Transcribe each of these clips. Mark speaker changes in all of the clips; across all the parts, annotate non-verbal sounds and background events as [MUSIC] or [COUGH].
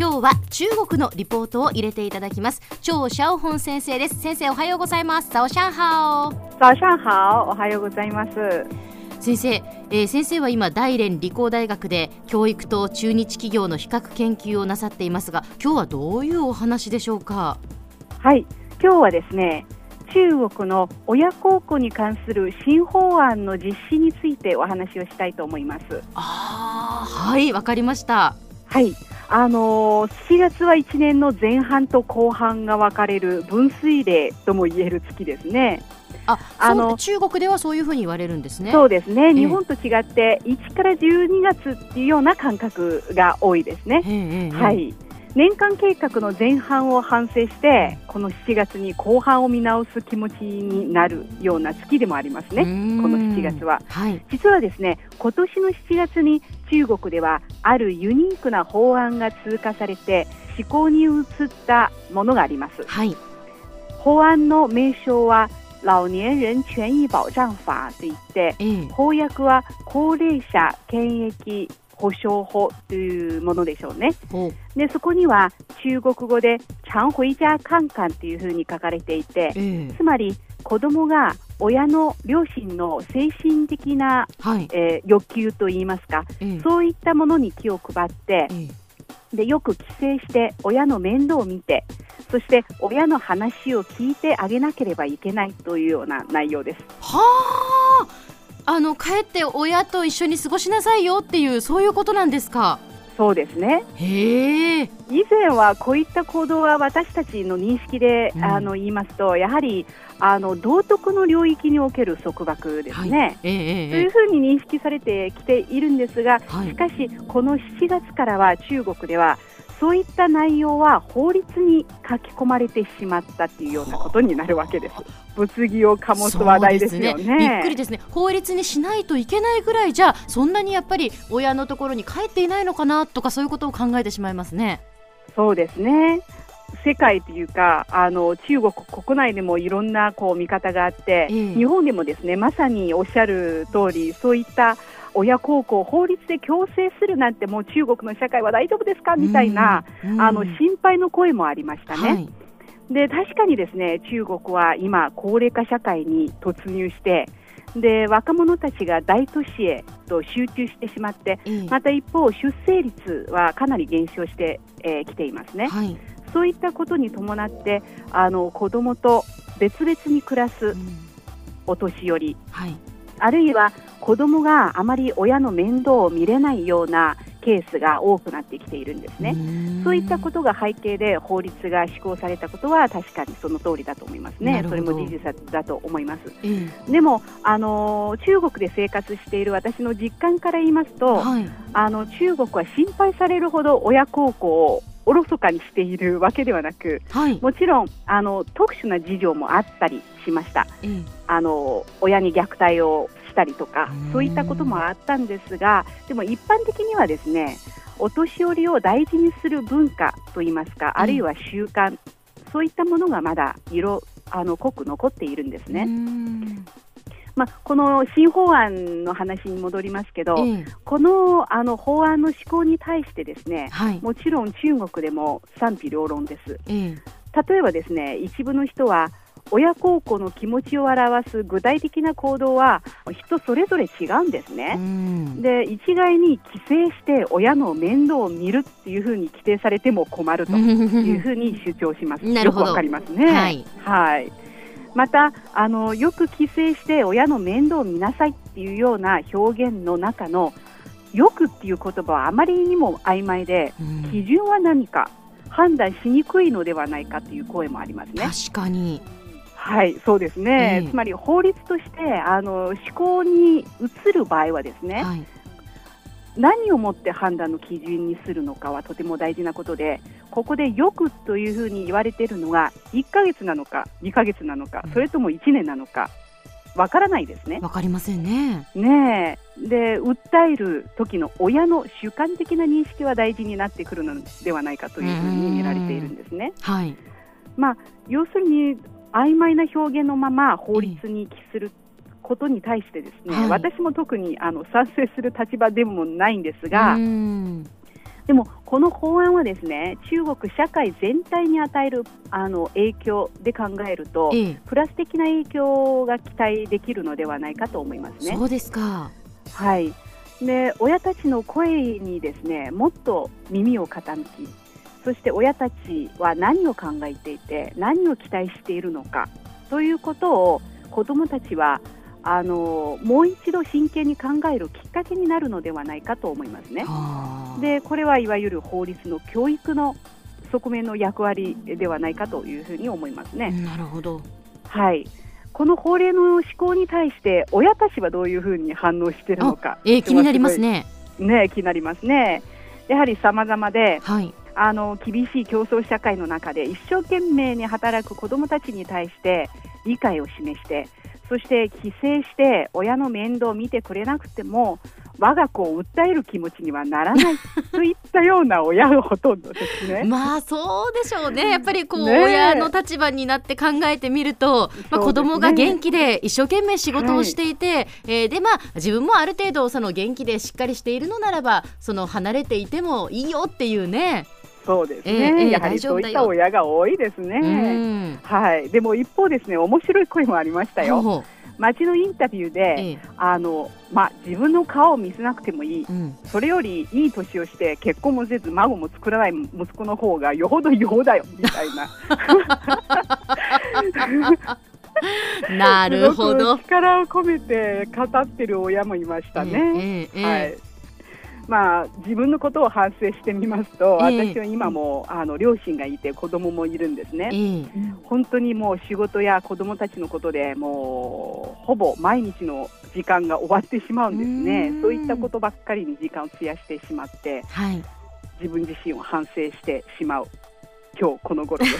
Speaker 1: 今日は中国のリポートを入れていただきます。張小本先生です。先生おはようございます。早上好
Speaker 2: 早上好おはようございます。
Speaker 1: 先生、えー、先生は今大連理工大学で教育と中日企業の比較研究をなさっていますが今日はどういうお話でしょうか？
Speaker 2: はい。今日はですね中国の親孝行に関する新法案の実施についてお話をしたいと思います。
Speaker 1: あはいわかりました。
Speaker 2: はいあのー、7月は1年の前半と後半が分かれる分水嶺とも言える月ですね。
Speaker 1: ああの中国ではそういうふうに言われるんですね。
Speaker 2: そうですね。日本と違って1から12月っていうような感覚が多いですね。はい。年間計画の前半を反省してこの7月に後半を見直す気持ちになるような月でもありますね、この7月は、はい、実はですね今年の7月に中国ではあるユニークな法案が通過されて施行に移ったものがあります、はい、法案の名称は老年人权益保障法といって、翻訳は高齢者権益保障法というものでしょうね。でそこには中国語で「チャンホイジャーカンカン」というふうに書かれていて、つまり子供が親の両親の精神的な、はい、えー、欲求といいますか、そういったものに気を配って、でよく帰省して親の面倒を見てそして親の話を聞いてあげなければいけないというような内容です。
Speaker 1: はあ。あの帰って親と一緒に過ごしなさいよっていうそういうことなんですか？
Speaker 2: そうですね。へ以前はこういった行動は私たちの認識で、うん、あの言いますとやはりあの道徳の領域における束縛ですね、はい。えー、というふうに認識されてきているんですが、はい、しかしこの7月からは中国ではそういった内容は法律に書き込まれてしまったっていうようなことになるわけです。物議を醸す話題ですよね、
Speaker 1: ね、びっくりですね。法律にしないといけないぐらいじゃそんなにやっぱり親のところに帰っていないのかなとかそういうことを考えてしまいますね。
Speaker 2: そうですね。世界というかあの中国国内でもいろんなこう見方があって、えー、日本でもですねまさにおっしゃる通りそういった親孝行を法律で強制するなんてもう中国の社会は大丈夫ですか？みたいな、あの心配の声もありましたね。はい。で確かにですね中国は今、高齢化社会に突入してで若者たちが大都市へと集中してしまって、うん、また一方、出生率はかなり減少してき、えー、ていますね、はい、そういったことに伴ってあの子どもと別々に暮らすお年寄り、うんはい、あるいは子どもがあまり親の面倒を見れないようなケースが多くなってきているんですね。そういったことが背景で法律が施行されたことは確かにその通りだと思いますね。それも事実だと思います。でもあの中国で生活している私の実感から言いますと、はい、あの中国は心配されるほど親孝行をおろそかにしているわけではなく、はい、もちろんあの特殊な事情もあったりしました、あの親に虐待をしたりとかそういったこともあったんですがでも一般的にはですねお年寄りを大事にする文化といいますかあるいは習慣、そういったものがまだ色あの濃く残っているんですね。まあ、この新法案の話に戻りますけど、えこのあの法案の施行に対してですね、はい、もちろん中国でも賛否両論です。え例えばですね一部の人は親孝行の気持ちを表す具体的な行動は人それぞれ違うんですね。で一概に帰省して親の面倒を見るっていうふうに規定されても困るというふうに主張します。よくわかりますね。はい、はいまたあのよく帰省して親の面倒を見なさいっていうような表現の中のよくっていう言葉はあまりにも曖昧で、基準は何か判断しにくいのではないかという声もありますね。
Speaker 1: 確かに。
Speaker 2: はい、そうですね、えー、つまり法律としてあの施行に移る場合はですね、はい、何をもって判断の基準にするのかはとても大事なことでここでよくというふうに言われているのが1か月なのか2か月なのか、それとも1年なのかわからないですね。
Speaker 1: わかりませんね。
Speaker 2: ねで訴える時の親の主観的な認識は大事になってくるのではないかというふうに見られているんですね。はい。まあ要するに曖昧な表現のまま法律に帰することに対してですね、はい、私も特にあの賛成する立場でもないんですが、でもこの法案はですね中国社会全体に与えるあの影響で考えると、ええ、プラス的な影響が期待できるのではないかと思いますね。
Speaker 1: そうですか。
Speaker 2: はい。で親たちの声にですねもっと耳を傾きそして親たちは何を考えていて何を期待しているのかということを子どもたちはあのもう一度真剣に考えるきっかけになるのではないかと思いますね。でこれはいわゆる法律の教育の側面の役割ではないかというふうに思いますね。
Speaker 1: なるほど
Speaker 2: はいこの法令の施行に対して親たちはどういうふうに反応しているのか、
Speaker 1: えー、気になりますね。
Speaker 2: ね気になりますね。やはり様々で、はい、あの厳しい競争社会の中で一生懸命に働く子どもたちに対して理解を示してそして帰省して親の面倒を見てくれなくても我が子を訴える気持ちにはならない [LAUGHS] といったような親がほとんどですね。
Speaker 1: まあそうでしょうね。やっぱりこう、ね、親の立場になって考えてみると、まあ、子供が元気で一生懸命仕事をしていて、はい、えー、でまあ自分もある程度その元気でしっかりしているのならばその離れていてもいいよっていうね。
Speaker 2: そうですね、えー、やはりそういった親が多いですね。はい、でも一方ですね、面白い声もありましたよ。街のインタビューで、ええ、あのまあ、自分の顔を見せなくてもいい、うん、それよりいい年をして結婚もせず孫も作らない息子の方がよほどよだよみたい
Speaker 1: な。[LAUGHS] なるほど。
Speaker 2: 力を込めて語ってる親もいましたね。え、はいまあ、自分のことを反省してみますと、えー、私は今もあの両親がいて子供もいるんですね、えー、本当にもう仕事や子供たちのことでもうほぼ毎日の時間が終わってしまうんですね。そういったことばっかりに時間を費やしてしまって、はい、自分自身を反省してしまう。今日この頃です。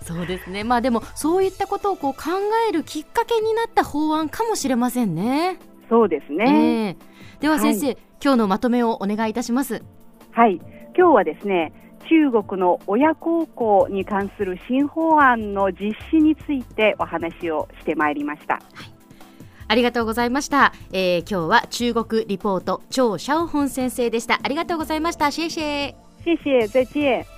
Speaker 2: [LAUGHS]
Speaker 1: そうですね。まあでもそういったことをこう考えるきっかけになった法案かもしれませんね。
Speaker 2: そうですね。
Speaker 1: えー、では先生、はい、今日のまとめをお願いいたします。
Speaker 2: はい、今日はですね、中国の親孝行に関する新法案の実施についてお話をしてまいりました。はい。
Speaker 1: ありがとうございました、えー、今日は中国リポート張シャオホン先生でした。ありがとうございました。謝謝
Speaker 2: 谢谢再见